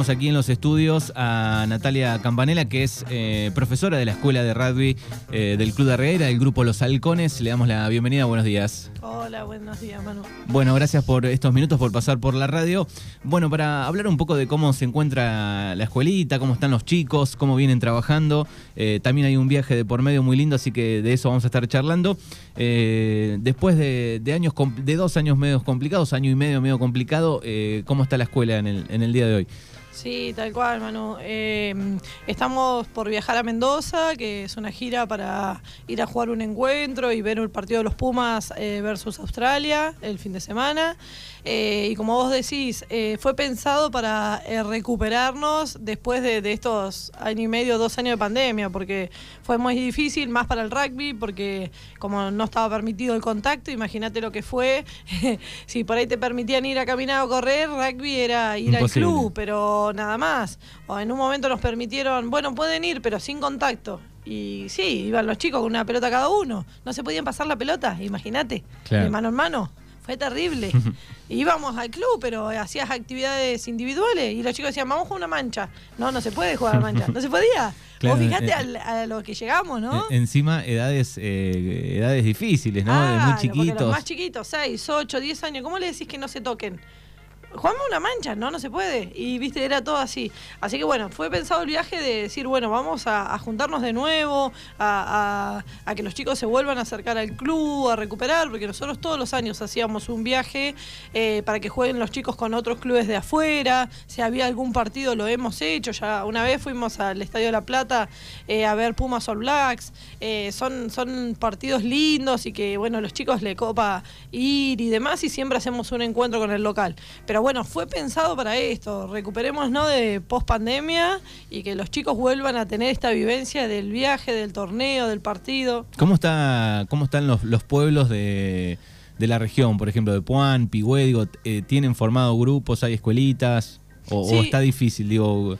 tenemos aquí en los estudios a Natalia Campanella, que es eh, profesora de la Escuela de Rugby eh, del Club de Arreguera, del grupo Los Halcones. Le damos la bienvenida, buenos días. Hola, buenos días, Manu. Bueno, gracias por estos minutos, por pasar por la radio. Bueno, para hablar un poco de cómo se encuentra la escuelita, cómo están los chicos, cómo vienen trabajando. Eh, también hay un viaje de por medio muy lindo, así que de eso vamos a estar charlando. después de, años, de dos años medio complicados, año y medio medio complicado, ¿cómo está la escuela en el, en el día de hoy? Sí, tal cual, Manu. Eh, estamos por viajar a Mendoza, que es una gira para ir a jugar un encuentro y ver el partido de los Pumas eh, versus Australia el fin de semana. Eh, y como vos decís, fue pensado para recuperarnos después de, estos año y medio, dos años de pandemia, porque fue muy difícil, más para el rugby, porque como no estaba permitido el contacto, imagínate lo que fue. si por ahí te permitían ir a caminar o correr, rugby era ir al club, pero nada más. O en un momento nos permitieron, bueno, pueden ir, pero sin contacto. Y sí, iban los chicos con una pelota cada uno. No se podían pasar la pelota, imagínate, de mano en mano. Fue terrible. Íbamos al club, pero hacías actividades individuales y los chicos decían, vamos con una mancha. No, no se puede jugar a mancha. No se podía. Vos fijate eh, a, lo que llegamos, ¿no? Encima, edades eh, edades difíciles, ¿no? de muy chiquitos. Los más chiquitos, 6, 8, 10 años. ¿Cómo le decís que no se toquen? Jugamos una mancha, no, no se puede. Y viste, era todo así. Así que bueno, fue pensado el viaje de decir, bueno, vamos a, juntarnos de nuevo, a, que los chicos se vuelvan a acercar al club, a recuperar, porque nosotros todos los años hacíamos un viaje eh, para que jueguen los chicos con otros clubes de afuera. Si había algún partido, lo hemos hecho. Ya una vez fuimos al Estadio de La Plata eh, a ver Pumas All Blacks. Eh, son, son partidos lindos y que, bueno, los chicos le copa ir y demás, y siempre hacemos un encuentro con el local. Pero bueno, fue pensado para esto. Recuperemos ¿no? de post pandemia y que los chicos vuelvan a tener esta vivencia del viaje, del torneo, del partido. ¿Cómo está, cómo están los, pueblos de, la región, por ejemplo, de Puan, Pigüé, eh, ¿tienen formado grupos, hay escuelitas? O, o, está difícil, digo,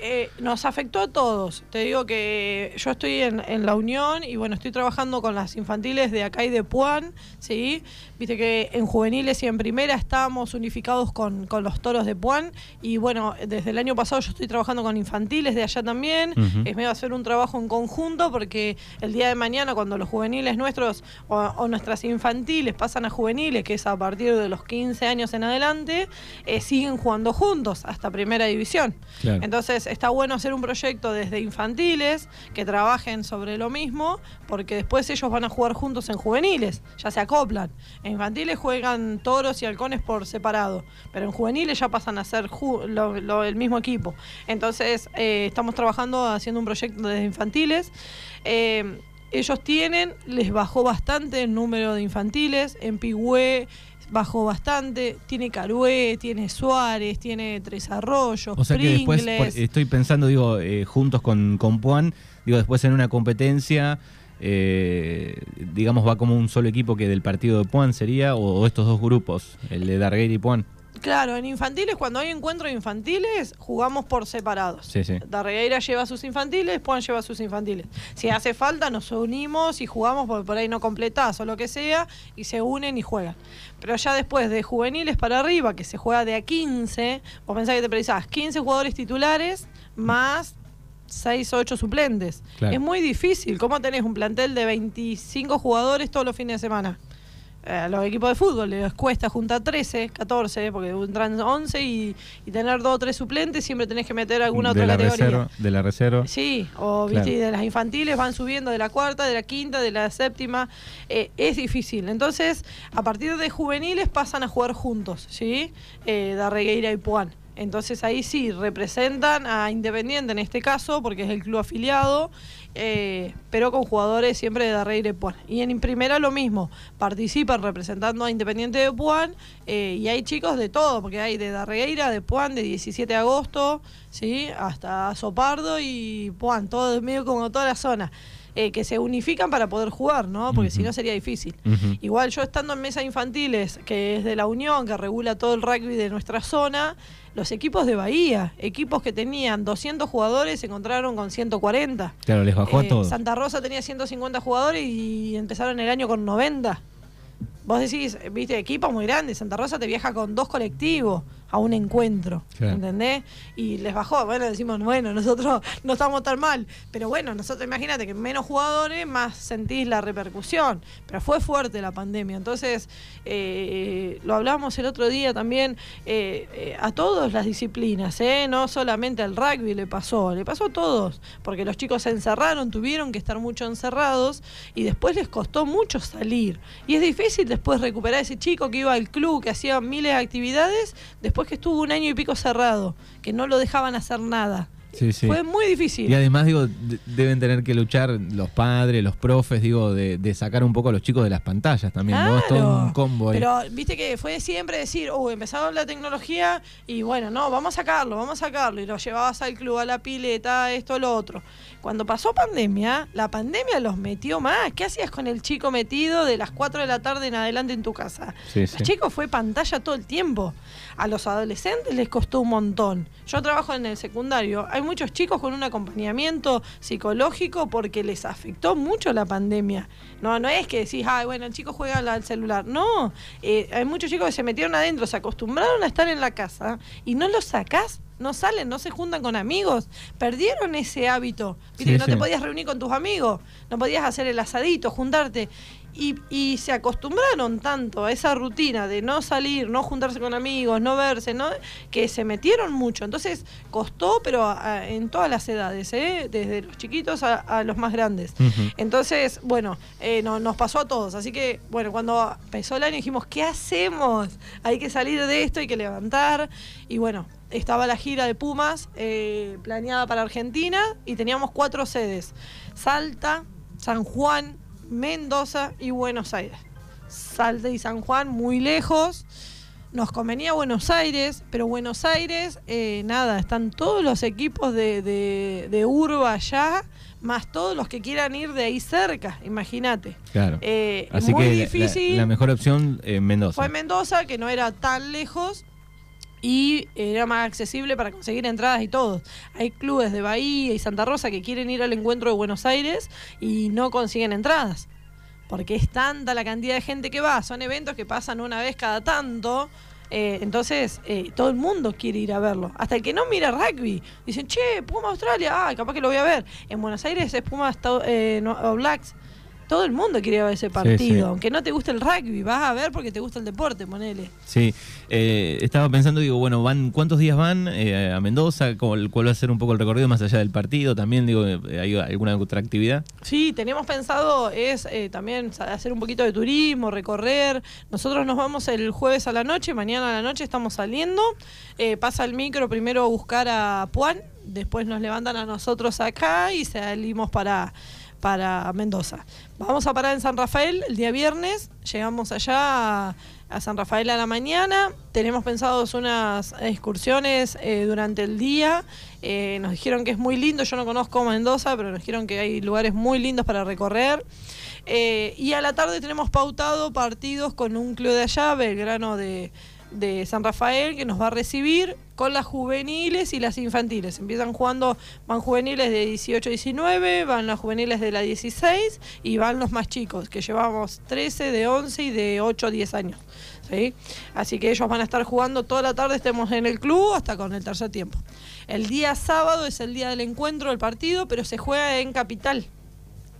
eh, nos afectó a todos. Te digo que yo estoy en, la Unión y bueno, estoy trabajando con las infantiles de acá y de Puan, ¿sí? Viste que en juveniles y en primera estamos unificados con, los toros de Puan y bueno, desde el año pasado yo estoy trabajando con infantiles de allá también. Es medio hacer un trabajo en conjunto porque el día de mañana cuando los juveniles nuestros o, nuestras infantiles pasan a juveniles, que es a partir de los 15 años en adelante, eh, siguen jugando juntos hasta primera división. Entonces, está bueno hacer un proyecto desde infantiles que trabajen sobre lo mismo, porque después ellos van a jugar juntos en juveniles, ya se acoplan. En infantiles juegan toros y halcones por separado, pero en juveniles ya pasan a ser el mismo equipo. Entonces, eh, estamos trabajando haciendo un proyecto desde infantiles. Eh, ellos tienen, les bajó bastante el número de infantiles, en Pigüé bajó bastante. Tiene Carué, tiene Suárez, tiene Tres Arroyos, o sea que después, estoy pensando, digo, eh, juntos con, con Puan, digo, después en una competencia, eh, digamos, va como un solo equipo que del partido de Puan sería, o, estos dos grupos, el de Darguer y Puan. Claro, en infantiles, cuando hay encuentros infantiles, jugamos por separados. Sí, sí. Darregueira lleva sus infantiles, Juan lleva sus infantiles. Si hace falta, nos unimos y jugamos porque por ahí no completás o lo que sea, y se unen y juegan. Pero ya después de juveniles para arriba, que se juega de a 15, vos pensás que te precisás 15 jugadores titulares más 6 o 8 suplentes. Es muy difícil. ¿Cómo tenés un plantel de 25 jugadores todos los fines de semana? A los equipos de fútbol les cuesta juntar 13, 14, porque entran 11 y, tener dos o tres suplentes siempre tenés que meter alguna otra categoría. de la reserva. Sí, o de las infantiles van subiendo de la cuarta, de la quinta, de la séptima. Eh, es difícil. Entonces, a partir de juveniles pasan a jugar juntos, ¿sí? Eh, Darregueira y Puan. Entonces ahí sí, representan a Independiente en este caso, porque es el club afiliado, eh, pero con jugadores siempre de Darreira y Puan. Y en primera lo mismo, participan representando a Independiente de Puan eh, y hay chicos de todo, porque hay de Darreira, de Puan, de 17 de agosto, ¿sí? hasta Sopardo y Puan, todo medio como toda la zona. Eh, que se unifican para poder jugar, ¿no? Porque si no sería difícil. Igual yo estando en mesa infantiles, que es de la Unión, que regula todo el rugby de nuestra zona, los equipos de Bahía, equipos que tenían 200 jugadores, se encontraron con 140. Claro, les bajó a eh, todos. Santa Rosa tenía 150 jugadores y empezaron el año con 90. Vos decís, viste, equipos muy grandes, Santa Rosa te viaja con dos colectivos, a un encuentro, Claro. ¿entendés? Y les bajó, bueno, decimos, bueno, nosotros no estamos tan mal, pero bueno, nosotros imagínate que menos jugadores, más sentís la repercusión, pero fue fuerte la pandemia, entonces eh, lo hablamos el otro día también, eh, eh, a todas las disciplinas, ¿eh? no solamente al rugby le pasó, le pasó a todos, porque los chicos se encerraron, tuvieron que estar mucho encerrados y después les costó mucho salir. Y es difícil después recuperar ese chico que iba al club, que hacía miles de actividades, después que estuvo un año y pico cerrado, que no lo dejaban hacer nada. Sí, sí. Fue muy difícil. Y además, digo, de- deben tener que luchar los padres, los profes, digo, de, de sacar un poco a los chicos de las pantallas también, ¿no? Es todo Claro. un combo ahí. Pero viste que fue siempre decir, uh, empezaron la tecnología y bueno, no, vamos a sacarlo, vamos a sacarlo. Y lo llevabas al club, a la pileta, esto, lo otro. Cuando pasó pandemia, la pandemia los metió más. ¿Qué hacías con el chico metido de las 4 de la tarde en adelante en tu casa? Sí, Los chicos fue pantalla todo el tiempo. A los adolescentes les costó un montón. Yo trabajo en el secundario. Hay muchos chicos con un acompañamiento psicológico porque les afectó mucho la pandemia. No, no es que decís, ay, bueno, el chico juega al celular. No, eh, hay muchos chicos que se metieron adentro, se acostumbraron a estar en la casa y no los sacás. No salen, no se juntan con amigos. Perdieron ese hábito. Sí, no sí. te podías reunir con tus amigos. No podías hacer el asadito, juntarte. Y, y se acostumbraron tanto a esa rutina de no salir, no juntarse con amigos, no verse, ¿no? que se metieron mucho. Entonces costó, pero a- en todas las edades, ¿eh? desde los chiquitos a, a los más grandes. Entonces, bueno, eh, no- nos pasó a todos. Así que, bueno, cuando empezó el año dijimos, ¿qué hacemos? Hay que salir de esto, hay que levantar. Y bueno, estaba la gira de Pumas eh, planeada para Argentina y teníamos cuatro sedes. Salta, San Juan, Mendoza y Buenos Aires. Salta y San Juan muy lejos. Nos convenía Buenos Aires, pero Buenos Aires, eh, nada, están todos los equipos de, de, de Urba allá, más todos los que quieran ir de ahí cerca, imagínate. Claro. Eh, Así muy que difícil. La, la mejor opción en Mendoza. Fue Mendoza, que no era tan lejos y era más accesible para conseguir entradas y todo. Hay clubes de Bahía y Santa Rosa que quieren ir al encuentro de Buenos Aires y no consiguen entradas. Porque es tanta la cantidad de gente que va. Son eventos que pasan una vez cada tanto. eh, entonces, eh, todo el mundo quiere ir a verlo. Hasta el que no mira rugby. Dicen, che, Puma Australia, ah, capaz que lo voy a ver. En Buenos Aires es Puma eh, Blacks. Todo el mundo quiere ver ese partido. sí. Aunque no te guste el rugby, vas a ver porque te gusta el deporte, ponele. Sí, eh, estaba pensando, digo, bueno, van ¿cuántos días van eh, a Mendoza? ¿Cuál, cuál va a ser un poco el recorrido más allá del partido? También, digo, eh, ¿hay alguna otra actividad? Sí, tenemos pensado es eh, también hacer un poquito de turismo, recorrer. Nosotros nos vamos el jueves a la noche, mañana a la noche estamos saliendo. Pasa el micro primero a buscar a Puan, después nos levantan a nosotros acá y salimos para, para Mendoza. Vamos a parar en San Rafael el día viernes, llegamos allá a, San Rafael a la mañana, tenemos pensados unas excursiones eh, durante el día, Eh, nos dijeron que es muy lindo, yo no conozco Mendoza, pero nos dijeron que hay lugares muy lindos para recorrer. Eh, y a la tarde tenemos pautado partidos con un club de allá, Belgrano de San Rafael, que nos va a recibir con las juveniles y las infantiles. Empiezan jugando, van juveniles de 18-19, van las juveniles de la 16 y van los más chicos, que llevamos 13, de 11 y de 8-10 años. ¿sí? Así que ellos van a estar jugando toda la tarde, estemos en el club hasta con el tercer tiempo. El día sábado es el día del encuentro del partido, pero se juega en Capital.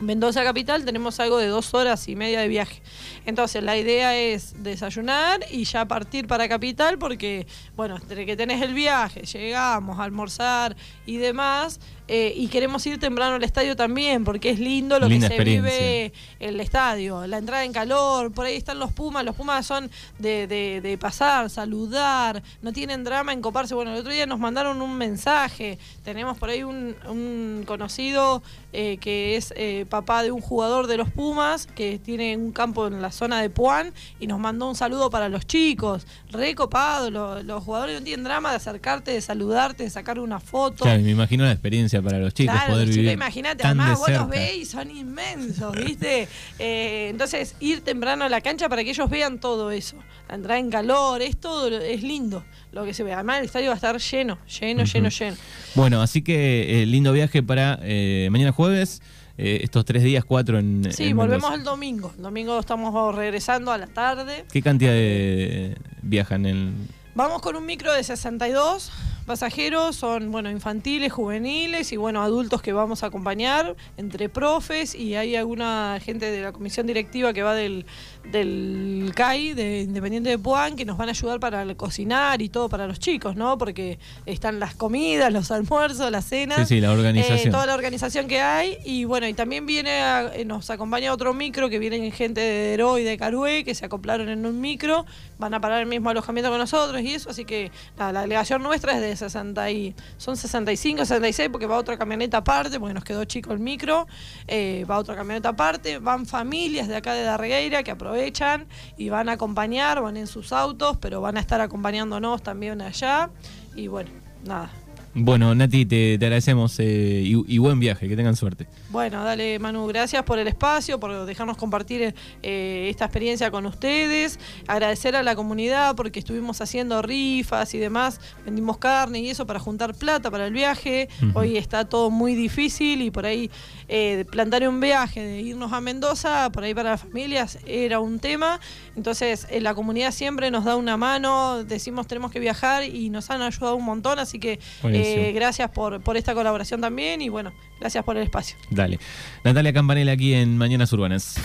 Mendoza Capital tenemos algo de dos horas y media de viaje. Entonces la idea es desayunar y ya partir para Capital porque, bueno, entre que tenés el viaje, llegamos a almorzar y demás, eh, y queremos ir temprano al estadio también porque es lindo lo Linda que se vive el estadio, la entrada en calor, por ahí están los Pumas, los Pumas son de, de- de pasar, saludar, no tienen drama en coparse. Bueno, el otro día nos mandaron un mensaje, tenemos por ahí un, un conocido eh, que es eh, papá de un jugador de los Pumas, que tiene un campo en la zona de Puan, y nos mandó un saludo para los chicos, recopado, lo- los jugadores no tienen drama de acercarte, de saludarte, de sacar una foto. Claro, me imagino la experiencia para los chicos, Claro, poder los vivir imagínate, además de vos los cerca. ves y son inmensos, ¿viste? Eh, entonces, ir temprano a la cancha para que ellos vean todo eso. La entrada en calor, es todo, es lindo lo que se ve. Además, el estadio va a estar lleno, lleno, lleno, lleno. Bueno, así que eh, lindo viaje para eh, mañana jueves, eh, estos tres días, cuatro en Sí, en volvemos el domingo. El domingo estamos regresando a la tarde. ¿Qué cantidad de viajan en Vamos con un micro de 62 pasajeros, son bueno infantiles, juveniles y bueno adultos que vamos a acompañar entre profes y hay alguna gente de la comisión directiva que va del, del CAI, de Independiente de Puan, que nos van a ayudar para cocinar y todo para los chicos, ¿no? Porque están las comidas, los almuerzos, las cenas. Sí, sí, la organización. Eh, toda la organización que hay y bueno, y también viene, eh, nos acompaña otro micro que vienen gente de Hero y de Carué que se acoplaron en un micro, van a parar el mismo alojamiento con nosotros y eso, así que la delegación nuestra es de 60 y, son 65, 66 porque va otra camioneta aparte, porque nos quedó chico el micro, eh, va otra camioneta aparte, van familias de acá de Darregueira que aprovechan y van a acompañar, van en sus autos, pero van a estar acompañándonos también allá. Y bueno, nada, bueno, Nati, te, agradecemos eh, y, buen viaje, que tengan suerte. Bueno, dale Manu, gracias por el espacio, por dejarnos compartir eh, esta experiencia con ustedes. Agradecer a la comunidad porque estuvimos haciendo rifas y demás, vendimos carne y eso para juntar plata para el viaje. Hoy está todo muy difícil y por ahí eh, plantar un viaje, de irnos a Mendoza, por ahí para las familias era un tema. Entonces la comunidad siempre nos da una mano, decimos tenemos que viajar y nos han ayudado un montón, así que... Eh, gracias por, por esta colaboración también y bueno, gracias por el espacio. Dale. Natalia Campanella aquí en Mañanas Urbanas.